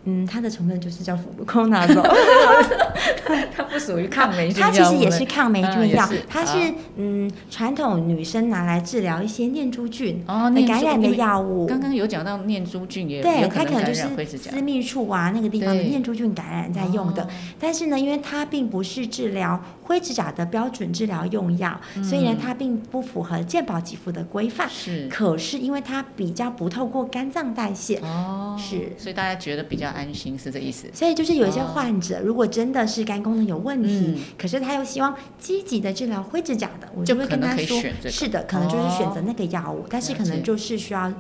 嗯，它的成分就是叫 fluconazole，*laughs* 它不属于抗霉菌它其实也是抗霉嗯菌药。它是。嗯传统女生拿来治疗一些念珠菌哦，感染的药物。刚刚有讲到念珠菌也对，它可能就是私密处啊那个地方的念珠菌感染在用的。哦，但是呢，因为它并不是治疗灰指甲的标准治疗用药，所以呢嗯，它并不符合健保给付的规范。是。可是因为它比较不透过肝脏代谢，哦，是。所以大家觉得比较安心，是这意思？所以就是有一些哦患者，如果真的是肝功能有问题，嗯。可是他又希望积极的治疗灰指甲的，我就就会跟可能他说可以选这，个。是的，可能就是选择哦那个药物，但是可能就是需要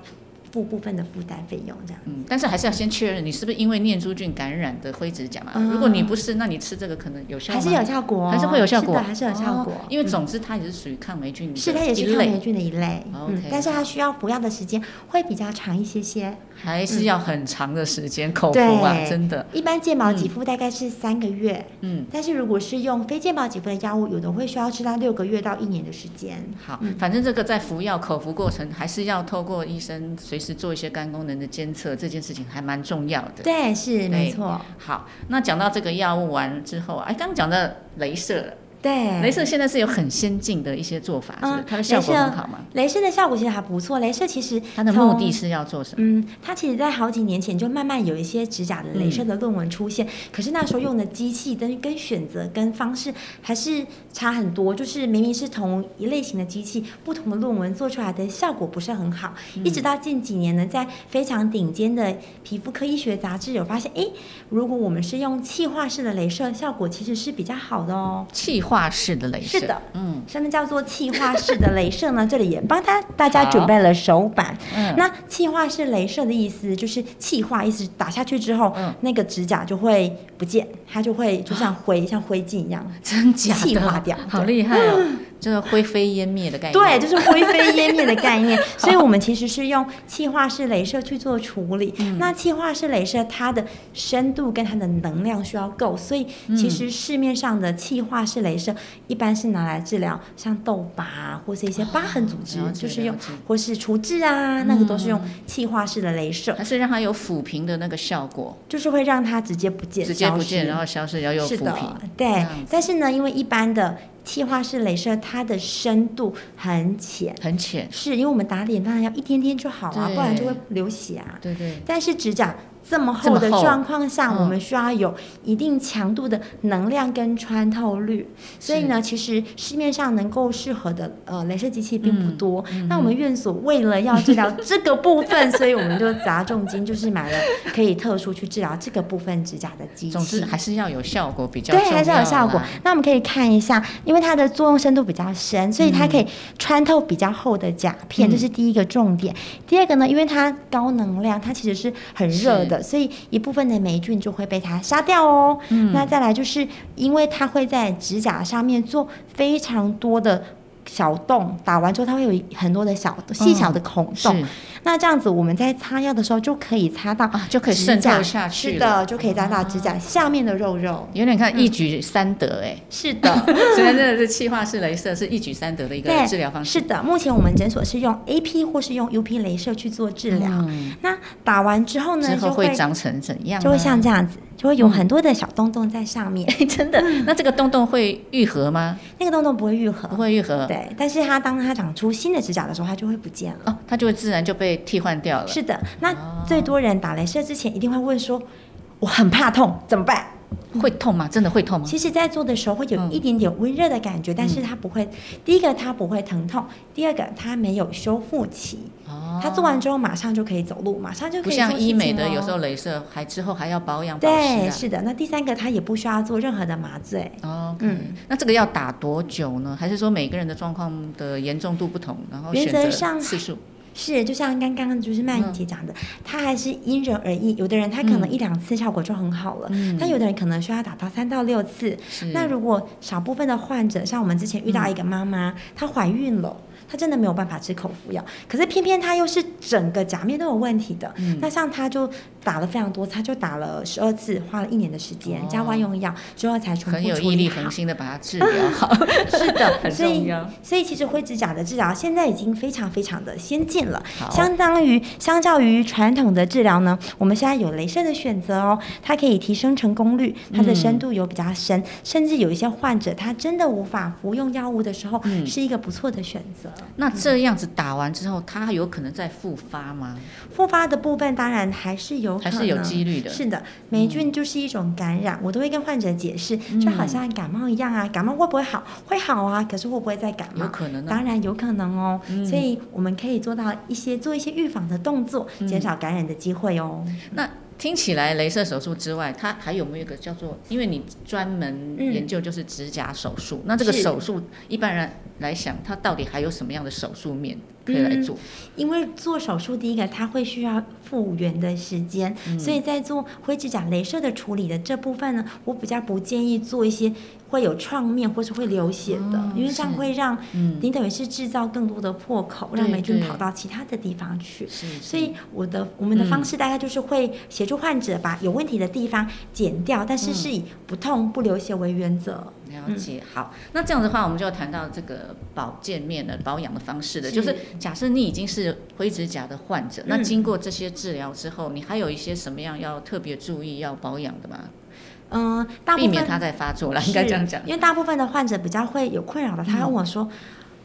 付部分的负担费用这样。嗯，但是还是要先确认你是不是因为念珠菌感染的灰指甲嘛？嗯。如果你不是，那你吃这个可能有效？还是有效果哦，还是会有效果，还是有效果。哦。因为嗯。总之它也是属于抗霉菌的是它也是抗霉，菌的一类，哦嗯但是它需要服药的时间会比较长一些些，还是要很长的时间口服啊，真的，一般健保给付大概是三个月，嗯。但是如果是用非健保给付的药物，有的会需要吃到六个月到一年的时间。好嗯，反正这个在服药口服过程，还是要透过医生随时做一些肝功能的监测，这件事情还蛮重要的。对，是没错，好，那讲到这个药物完之后，哎，刚刚讲到镭射了，对，镭射现在是有很先进的一些做法？嗯它的效果很好吗？镭射的效果其实还不错。镭射其实它的目的是要做什么？嗯，它其实在好几年前就慢慢有一些指甲的镭射的论文出现，可是那时候用的机器跟跟选择跟方式还是差很多，就是明明是同一类型的机器，不同的论文做出来的效果不是很好。一直到近几年呢，在非常顶尖的皮肤科医学杂志有发现，哎，如果我们是用气化式的镭射，效果其实是比较好的哦。气化式的镭射，是的，嗯。什么叫做气化式的镭射呢？*laughs* 这里也帮他大家准备了手板。嗯，那气化式镭射的意思就是气化，意思打下去之后，嗯。那个指甲就会不见，它就会就像灰、像灰烬一样。*laughs* 真假的？气化掉。好厉害哦，就是灰飞烟灭的概念。对，就是灰飞烟灭的概念。*laughs* 所以我们其实是用气化式镭射去做处理。嗯那气化式镭射它的深度跟它的能量需要够，所以嗯其实市面上的气化式镭射一般是拿来治疗像痘疤啊或是一些疤痕组织，就是用或是除痣啊，那个都是用气化式的镭射。它是让它有抚平的那个效果，就是会让它直接不见，直接不见，然后消失，然后又抚平。，对。但是呢，因为一般的气化式镭射，它的深度很浅，很浅，是因为我们打脸当然要一天天就好啊，不然就会流血啊。对对，但是指甲这么厚。的状况下，嗯我们需要有一定强度的能量跟穿透率。所以呢，其实市面上能够适合的呃镭射机器并不多。嗯那我们院所为了要治疗这个部分，所以我们就砸重金，就是买了可以特殊去治疗这个部分指甲的机器。总之还是要有效果比较对，还是要有效果。那我们可以看一下，因为它的作用深度比较深，所以它可以穿透比较厚。的甲片，嗯这是第一个重点。第二个呢，因为它高能量，它其实是很热的，所以一部分的霉菌就会被它杀掉哦。嗯那再来就是因为它会在指甲上面做非常多的。小洞打完之后，它会有很多的小细小的孔洞，是。那这样子我们在擦药的时候就可以擦到啊，就可以渗透下去是的，就可以擦到指甲下面的肉肉。有点看一举三得哎。是的，*laughs* 虽然真的是气化式镭射是一举三得的一个治疗方式，是的，目前我们诊所是用 AP 或是用 UP 镭射去做治疗。嗯。那打完之后呢，之后就会长成怎样？就会像这样子，就会有很多的小洞洞在上面。*laughs* 真的，那这个洞洞会愈合吗？那个洞洞不会愈合，不会愈合，对，但是它当它长出新的指甲的时候，它就会不见了。哦，它就会自然就被替换掉了。是的，那最多人打镭射之前一定会问说：“我很怕痛，怎么办？”会痛吗？真的会痛吗？其实，在做的时候会有嗯一点点温热的感觉，但是它不会。第一个，它不会疼痛；第二个，它没有修复期。哦它做完之后马上就可以走路，马上就可不以不像医美的，有时候镭射还之后还要保养保对。是的。那第三个，它也不需要做任何的麻醉。哦，嗯嗯，那这个要打多久呢？还是说每个人的状况的严重度不同，然后原选择则上次数？是，就像刚刚就是曼姐讲的，它还是因人而异。有的人他可能一两次效果就很好了，嗯但有的人可能需要打到三到六次。那如果少部分的患者，像我们之前遇到一个妈妈，她怀孕了。她真的没有办法吃口服药，可是偏偏她又是整个甲面都有问题的。嗯那像她就打了非常多，他就打了十二次，花了一年的时间，哦。加外用药之后才全部很有毅力恒。心的把它治疗好，*laughs* 是的，很所以重要。所以其实灰指甲的治疗现在已经非常非常的先进了，相当于相较于传统的治疗呢，我们现在有镭射的选择哦，它可以提升成功率，它的深度有比较深，甚至有一些患者他真的无法服用药物的时候，嗯。是一个不错的选择。那这样子打完之后，它有可能再复发吗？复发的部分当然还是有还是有几率的是的，霉菌就是一种感染，我都会跟患者解释，就好像感冒一样啊，感冒会不会好？会好啊，可是会不会再感冒？有可能啊当然有可能哦。嗯所以我们可以做到一些做一些预防的动作，嗯减少感染的机会哦。那听起来，镭射手术之外，它还有没有一个叫做？因为你专门嗯研究就是指甲手术，那这个手术一般人来想，它到底还有什么样的手术面可以来嗯做？因为做手术，第一个它会需要复原的时间，嗯所以在做灰指甲镭射的处理的这部分呢，我比较不建议做一些会有创面或是会流血的，哦因为这样会让嗯你等于是制造更多的破口，对让霉菌跑到其他的地方去。是，所以我的我们的嗯方式大概就是会协助患者把有问题的地方剪掉，但是嗯是以不痛不流血为原则。了解，好，那这样的话，我们就要谈到这个保健面的保养的方式了。是就是假设你已经是灰指甲的患者，那嗯经过这些治疗之后，你还有一些什么样要特别注意要保养的吗？嗯，大部分避免它再发作了，应该这样讲。因为大部分的患者比较会有困扰的，他会问我说：“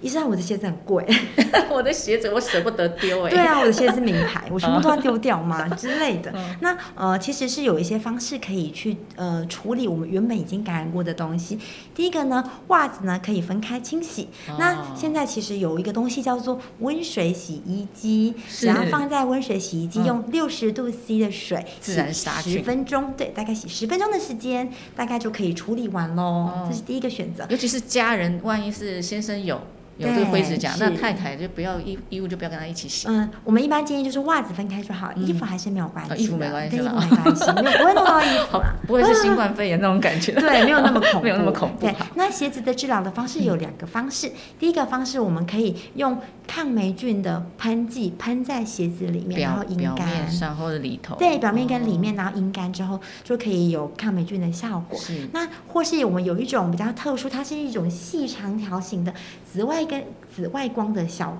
医生，我的鞋子很贵。*laughs* 我的鞋子我舍不得丢哎、对啊，我的鞋子是名牌，我全部都要丢掉吗？*laughs* 之类的。嗯那呃，其实是有一些方式可以去呃处理我们原本已经感染过的东西。第一个呢，袜子呢可以分开清洗。哦那现在其实有一个东西叫做温水洗衣机，是只要放在温水洗衣机，嗯用六十度 C 的水自然杀十分钟，对，大概洗十分钟的时间，大概就可以处理完喽。哦这是第一个选择。尤其是家人，万一是先生有有这对个灰指甲，那太太就不要衣衣物就不要跟他一起洗。嗯，我们一般建议就是袜子分开就好，嗯衣服还是没有关系衣服没关系跟衣服没关系，没有不会弄到衣服好啦。，不会是新冠肺炎那种感觉。对，没有那么恐怖，*laughs* 没有那么恐怖对，那鞋子的治疗的方式有两个方式。第一个方式，我们可以用抗霉菌的喷剂喷在鞋子里面，然后阴表面干。上或者里头。对，表面跟里面，哦然后阴干之后就可以有抗霉菌的效果。是那或是我们有一种比较特殊，它是一种细长条形的紫外跟紫外光的小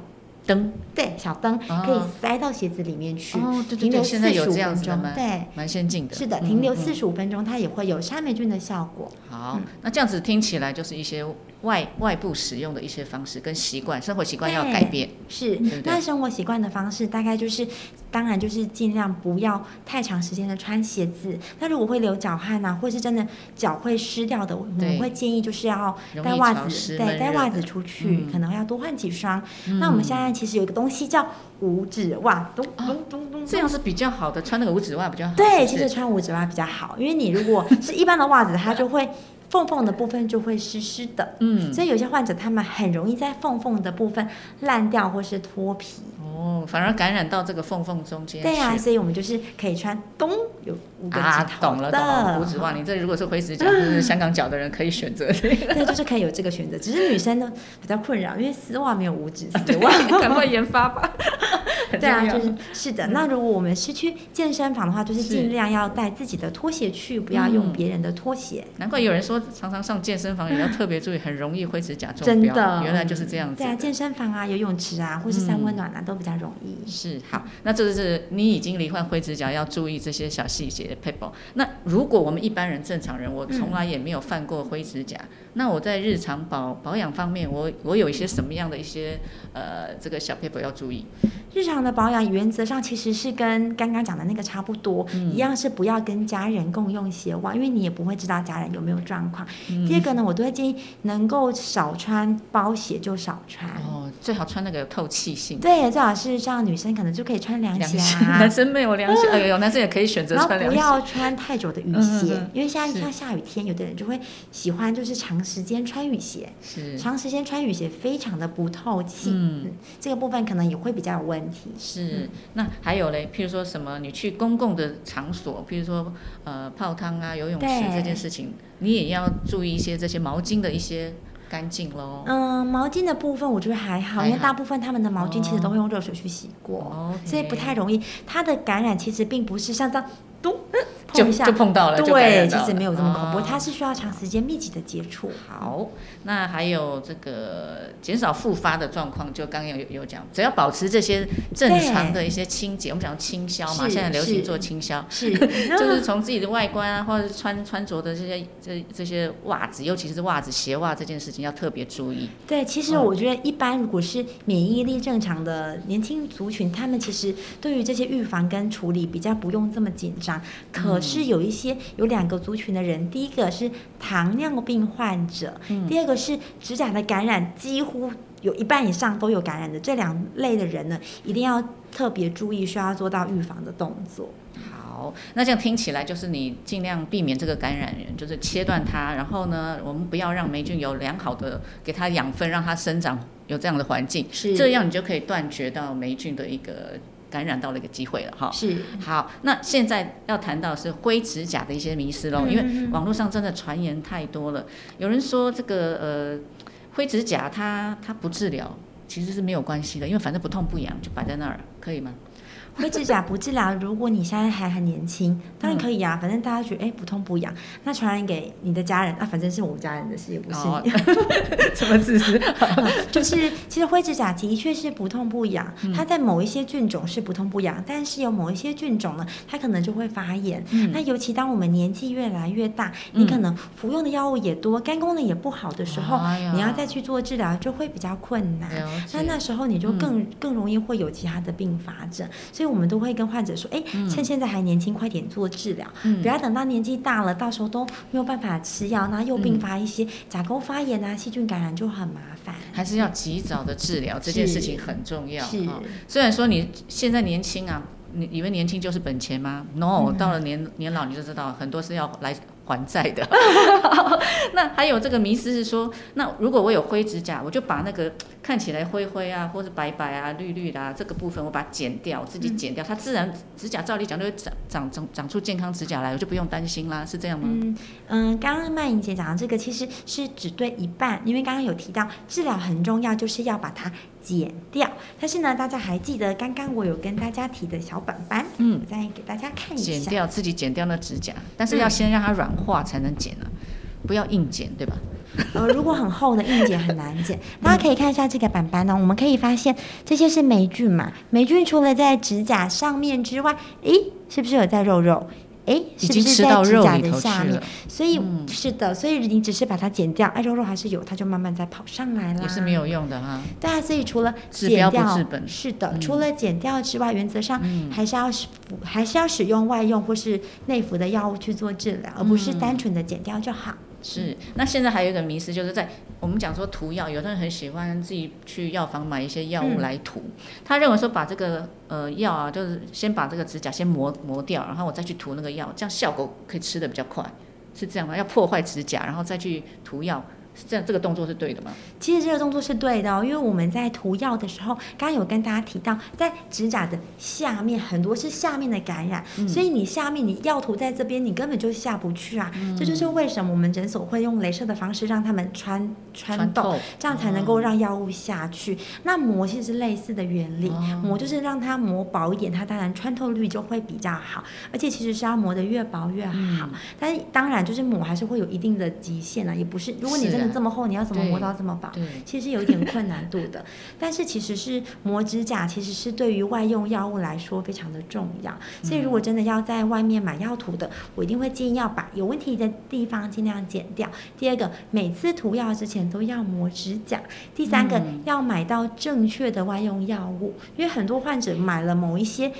灯对小灯，哦可以塞到鞋子里面去。哦，对对对，停留现在有45这样子的分钟对蛮先进的。是的，嗯停留嗯四十五分钟，它也会有杀霉菌的效果。好嗯，那这样子听起来就是一些外外部使用的一些方式跟习惯，生活习惯要改变。是对对那生活习惯的方式大概就是，当然就是尽量不要太长时间的穿鞋子。那如果会流脚汗呐、或是真的脚会湿掉的，我们会建议就是要带袜子，对，带袜子出去，嗯可能要多换几双。那我们现在其实有一个东西叫五指袜，咚咚咚咚，这样是比较好的，穿那个五指袜比较好。对，其实穿五指袜比较好，因为你如果是一般的袜子，它就会缝缝的部分就会湿湿的。嗯，所以有些患者他们很容易在缝缝的部分烂掉或是脱皮。哦，反而感染到这个缝缝中间对呀、去所以我们就是可以穿咚有五个啊指，头懂了的，懂了，五指袜，你这如果是灰指甲 *laughs* 或者是香港脚的人可以选择这个，对，就是可以有这个选择。只是女生呢比较困扰，因为丝袜没有五指丝袜。*laughs* 赶快研发吧。很对啊，就是是的。那如果我们是去健身房的话，就是是尽量要带自己的拖鞋去，不要用嗯别人的拖鞋。难怪有人说常常上健身房也要特别注意，很容易灰指甲中标。真的，原来就是这样子对啊，健身房啊、游泳池啊，或是三温暖啊，都比较容易。是好，那这就是你已经罹患灰指甲，要注意这些小细节 people。那如果我们一般人正常人，我从来也没有犯过灰指甲，那我在日常保保养方面，我我有一些什么样的一些呃这个小 paper 要注意？日常房的保养原则上其实是跟刚刚讲的那个差不多，一样是不要跟家人共用鞋袜，因为你也不会知道家人有没有状况。第二个呢，我都会建议能够少穿包鞋就少穿。哦，最好穿那个有透气性。对，最好是像女生可能就可以穿凉鞋啊，男生没有凉鞋，哎呦，男生也可以选择穿凉鞋。不要穿太久的雨鞋，因为现在像下雨天，有的人就会喜欢就是长时间穿雨鞋，是长时间穿雨鞋非常的不透气，嗯，这个部分可能也会比较有问题。是，那还有嘞，譬如说什么，你去公共的场所，譬如说呃泡汤啊、游泳池这件事情，你也要注意一些这些毛巾的一些。干净喽。嗯，毛巾的部分我觉得还好，因为大部分他们的毛巾其实都会用热水去洗过，所以不太容易。它的感染其实并不是像这样咚。就就碰到了，对，其实没有这么恐怖，它是需要长时间密集的接触。好，那还有这个减少复发的状况，就刚刚有有讲，只要保持这些正常的一些清洁，我们讲清消嘛，现在流行做清消，是，*laughs* 就是从自己的外观啊，或者是穿穿着的这些这这些袜子，尤其是袜子、鞋袜这件事情要特别注意。对，其实我觉得一般如果是免疫力正常的年轻族群，他们其实对于这些预防跟处理比较不用这么紧张，可。是有一些有两个族群的人，第一个是糖尿病患者，第二个是指甲的感染，几乎有一半以上都有感染的这两类的人呢，一定要特别注意，需要做到预防的动作。好，那这样听起来就是你尽量避免这个感染源，就是切断它，然后呢，我们不要让霉菌有良好的给它养分，让它生长有这样的环境，是这样你就可以断绝到霉菌的一个。感染到了一个机会了哈，是好，那现在要谈到是灰指甲的一些迷思喽，因为网络上真的传言太多了。有人说这个呃灰指甲它它不治疗，其实是没有关系的，因为反正不痛不痒，就摆在那儿，可以吗？灰指甲不治疗，如果你现在还很年轻，当然可以啊。反正大家觉得哎不痛不痒，那传染给你的家人，啊反正是我们家人的事，也不是你。*laughs* 什么自私？*laughs* 就是其实灰指甲的确是不痛不痒，它在某一些菌种是不痛不痒，但是有某一些菌种呢，它可能就会发炎。那尤其当我们年纪越来越大，你可能服用的药物也多，肝功能也不好的时候，你要再去做治疗就会比较困难。那那时候你就更更容易会有其他的并发症，所以。我们都会跟患者说，哎，趁现在还年轻，快点做治疗，不要等到年纪大了，到时候都没有办法吃药，那又并发一些甲沟发炎啊、细菌感染就很麻烦。还是要及早的治疗，这件事情很重要。是，虽然说你现在年轻啊，你以为年轻就是本钱吗？No，到了年年老你就知道，很多是要来。还债的，*laughs* 那还有这个迷思是说，那如果我有灰指甲，我就把那个看起来灰灰啊，或者白白啊、绿绿的这个部分，我把它剪掉，我自己剪掉，它自然指甲照理讲都会长长长长出健康指甲来，我就不用担心啦，是这样吗？嗯嗯，刚刚曼莹姐讲的这个其实是只对一半，因为刚刚有提到治疗很重要，就是要把它剪掉。但是呢，大家还记得刚刚我有跟大家提的小板板，嗯，再给大家看一下，剪掉自己剪掉那指甲，但是要先让它软。化才能剪呢，不要硬剪，对吧？呃，如果很厚的硬剪很难剪。*laughs* 大家可以看一下这个板板呢，我们可以发现这些是霉菌嘛？霉菌除了在指甲上面之外，诶，是不是有在肉肉？哎，是不是在指甲的下面？所以是的，所以你只是把它剪掉，哎，肉肉还是有，它就慢慢再跑上来了。也是没有用的哈。对啊，所以除了剪掉，是的，除了剪掉之外，原则上还是要使还是要使用外用或是内服的药物去做治疗，而不是单纯的剪掉就好。是，那现在还有一个迷思，就是在我们讲说涂药，有的人很喜欢自己去药房买一些药物来涂，他认为说把这个呃药啊，就是先把这个指甲先磨磨掉，然后我再去涂那个药，这样效果可以吃的比较快，是这样吗？要破坏指甲，然后再去涂药。这样这个动作是对的吗？其实这个动作是对的，哦因为我们在涂药的时候，刚刚有跟大家提到，在指甲的下面很多是下面的感染，所以你下面你药涂在这边，你根本就下不去啊。这就是为什么我们诊所会用镭射的方式让他们穿穿透，这样才能够让药物下去。那膜其实是类似的原理，膜就是让它膜薄一点，它当然穿透率就会比较好。而且其实是要磨得越薄越好，但是当然就是膜还是会有一定的极限啊，也不是如果你真真的啊这么厚，你要怎么磨到这么薄？其实有一点困难度的，但是其实是磨指甲，其实是对于外用药物来说非常的重要。所以如果真的要在外面买药涂的，我一定会建议要把有问题的地方尽量剪掉。第二个，每次涂药之前都要磨指甲。第三个，嗯要买到正确的外用药物，因为很多患者买了某一些。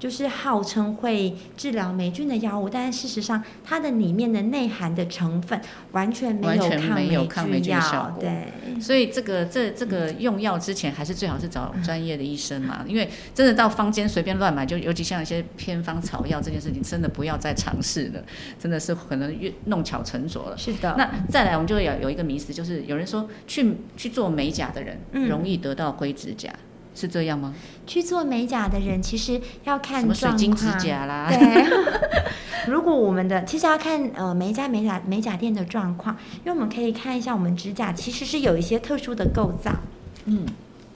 就是号称会治疗霉菌的药物，但是事实上它的里面的内含的成分完全没有抗没有抗霉菌药，效果对。所以这个这这个用药之前，还是最好是找专业的医生嘛，因为真的到坊间随便乱买，就尤其像一些偏方草药这件事情，真的不要再尝试了，真的是可能越弄巧成拙了。是的，那再来，我们就要有有一个迷思，就是有人说去去做美甲的人嗯容易得到灰指甲，是这样吗？去做美甲的人其实要看什么水状晶指况。甲啦，对，*laughs* 如果我们的其实要看呃每一家美甲美甲店的状况，因为我们可以看一下我们指甲其实是有一些特殊的构造。嗯，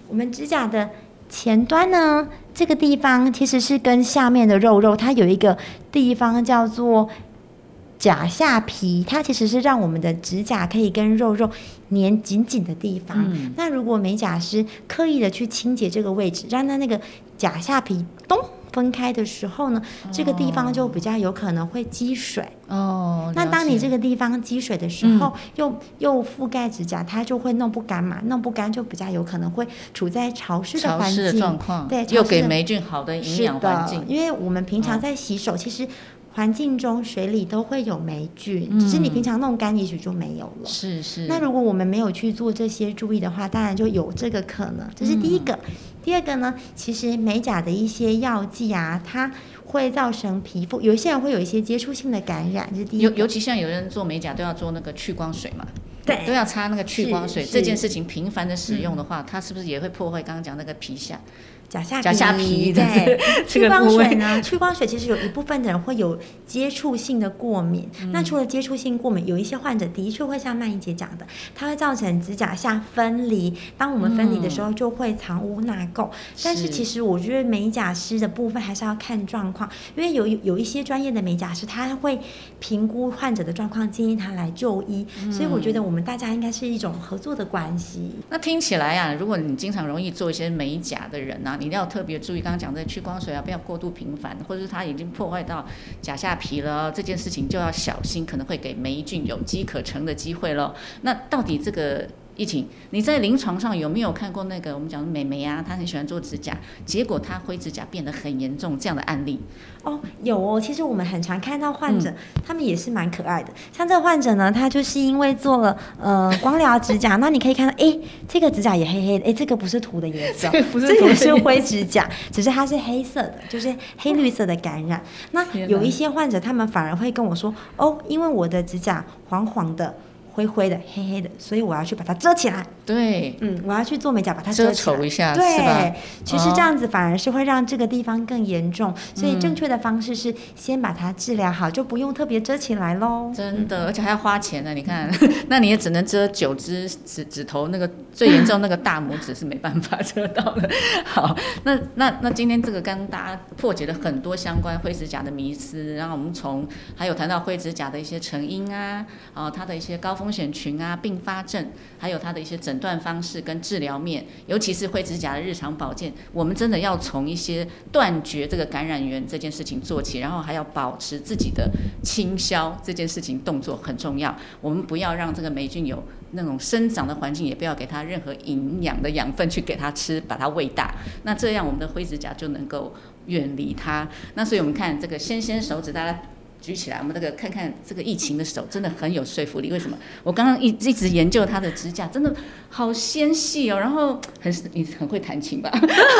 我们指甲的前端呢，这个地方其实是跟下面的肉肉，它有一个地方叫做甲下皮，它其实是让我们的指甲可以跟肉肉粘紧紧的地方。嗯那如果美甲师刻意的去清洁这个位置，让它那个甲下皮咚分开的时候呢，这个地方就比较有可能会积水。哦，那当你这个个地方积水的时候，又又覆盖指甲，它就会弄不干嘛，弄不干就比较有可能会处在潮湿的环潮湿的状境。况，对又给霉菌好的营养环境的，，因为我们平常哦在洗手，其实环境中水里都会有霉菌，只是你嗯平常弄干，也许就没有了。是是。那如果我们没有去做这些注意的话，当然就有这个可能，这是第一个。嗯第二个呢，其实美甲的一些药剂啊，它会造成皮肤，有一些人会有一些接触性的感染，这是第一。尤尤其像有人做美甲都要做那个去光水嘛，对都，要擦那个去光水。这件事情频繁的使用的话，它是不是也会破坏刚刚讲那个皮下？甲下皮的对，这去光个部位水呢？*laughs* 去光水其实有一部分的人会有接触性的过敏。嗯那除了接触性过敏，有一些患者的确会像曼怡姐讲的，它会造成指甲下分离。当我们分离的时候，就会藏污纳垢。但是是其实我觉得美甲师的部分还是要看状况，因为有有一些专业的美甲师，他会评估患者的状况，建议他来就医。所以我觉得我们大家应该是一种合作的关系。那听起来啊，如果你经常容易做一些美甲的人啊，你一定要特别注意刚刚讲的去光水啊，不要过度频繁，或者是它已经破坏到甲下皮了，这件事情就要小心，可能会给霉菌有机可乘的机会咯。那到底这个？疫情，你在临床上有没有看过那个我们讲的美眉啊？她很喜欢做指甲，结果她灰指甲变得很严重这样的案例。哦，有哦，其实我们很常看到患者，嗯他们也是蛮可爱的。像这个患者呢，他就是因为做了呃光疗指甲，*laughs* 那你可以看到，哎，这个指甲也黑黑的，哎，这个不是涂的颜色，*laughs* 不是这个是灰指甲，只是它是黑色的，就是黑绿色的感染。那有一些患者，他们反而会跟我说，哦，因为我的指甲黄黄的。灰灰的、黑黑的，所以我要去把它遮起来。对，嗯，我要去做美甲，把它遮起来。丑一下，对？，其实这样子反而是会让这个地方更严重，所以正确的方式是先把它治疗好，就不用特别遮起来喽。真的，而且还要花钱呢。你看，*laughs* 那你也只能遮九只指指头，那个最严重那个大拇指是没办法遮到的。*laughs* 好，那那那今天这个跟大家破解了很多相关灰指甲的迷思，然后我们从还有谈到灰指甲的一些成因啊，啊，它的一些高风险群啊、并发症，还有它的一些诊断方式跟治疗面，尤其是灰指甲的日常保健，我们真的要从一些断绝这个感染源这件事情做起，然后还要保持自己的清消这件事情动作很重要。我们不要让这个霉菌有那种生长的环境，也不要给它任何营养的养分去给它吃，把它喂大。那这样我们的灰指甲就能够远离它。那所以我们看这个纤纤手指，大家。举起来，我们这个看看这个疫情的手真的很有说服力。为什么？我刚刚一一直研究它的指甲，真的好纤细哦，然后很你很会弹琴吧？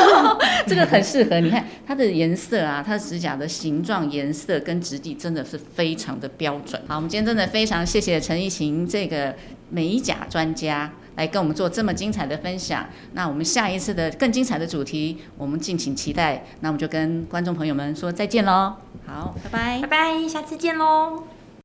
*laughs* 这个很适合。你看它的颜色啊，它的指甲的形状、颜色跟质地真的是非常的标准。好，我们今天真的非常谢谢陈怡晴这个美甲专家。来跟我们做这么精彩的分享，那我们下一次的更精彩的主题，我们敬请期待。那我们就跟观众朋友们说再见喽，好，拜拜拜。拜，下次见喽。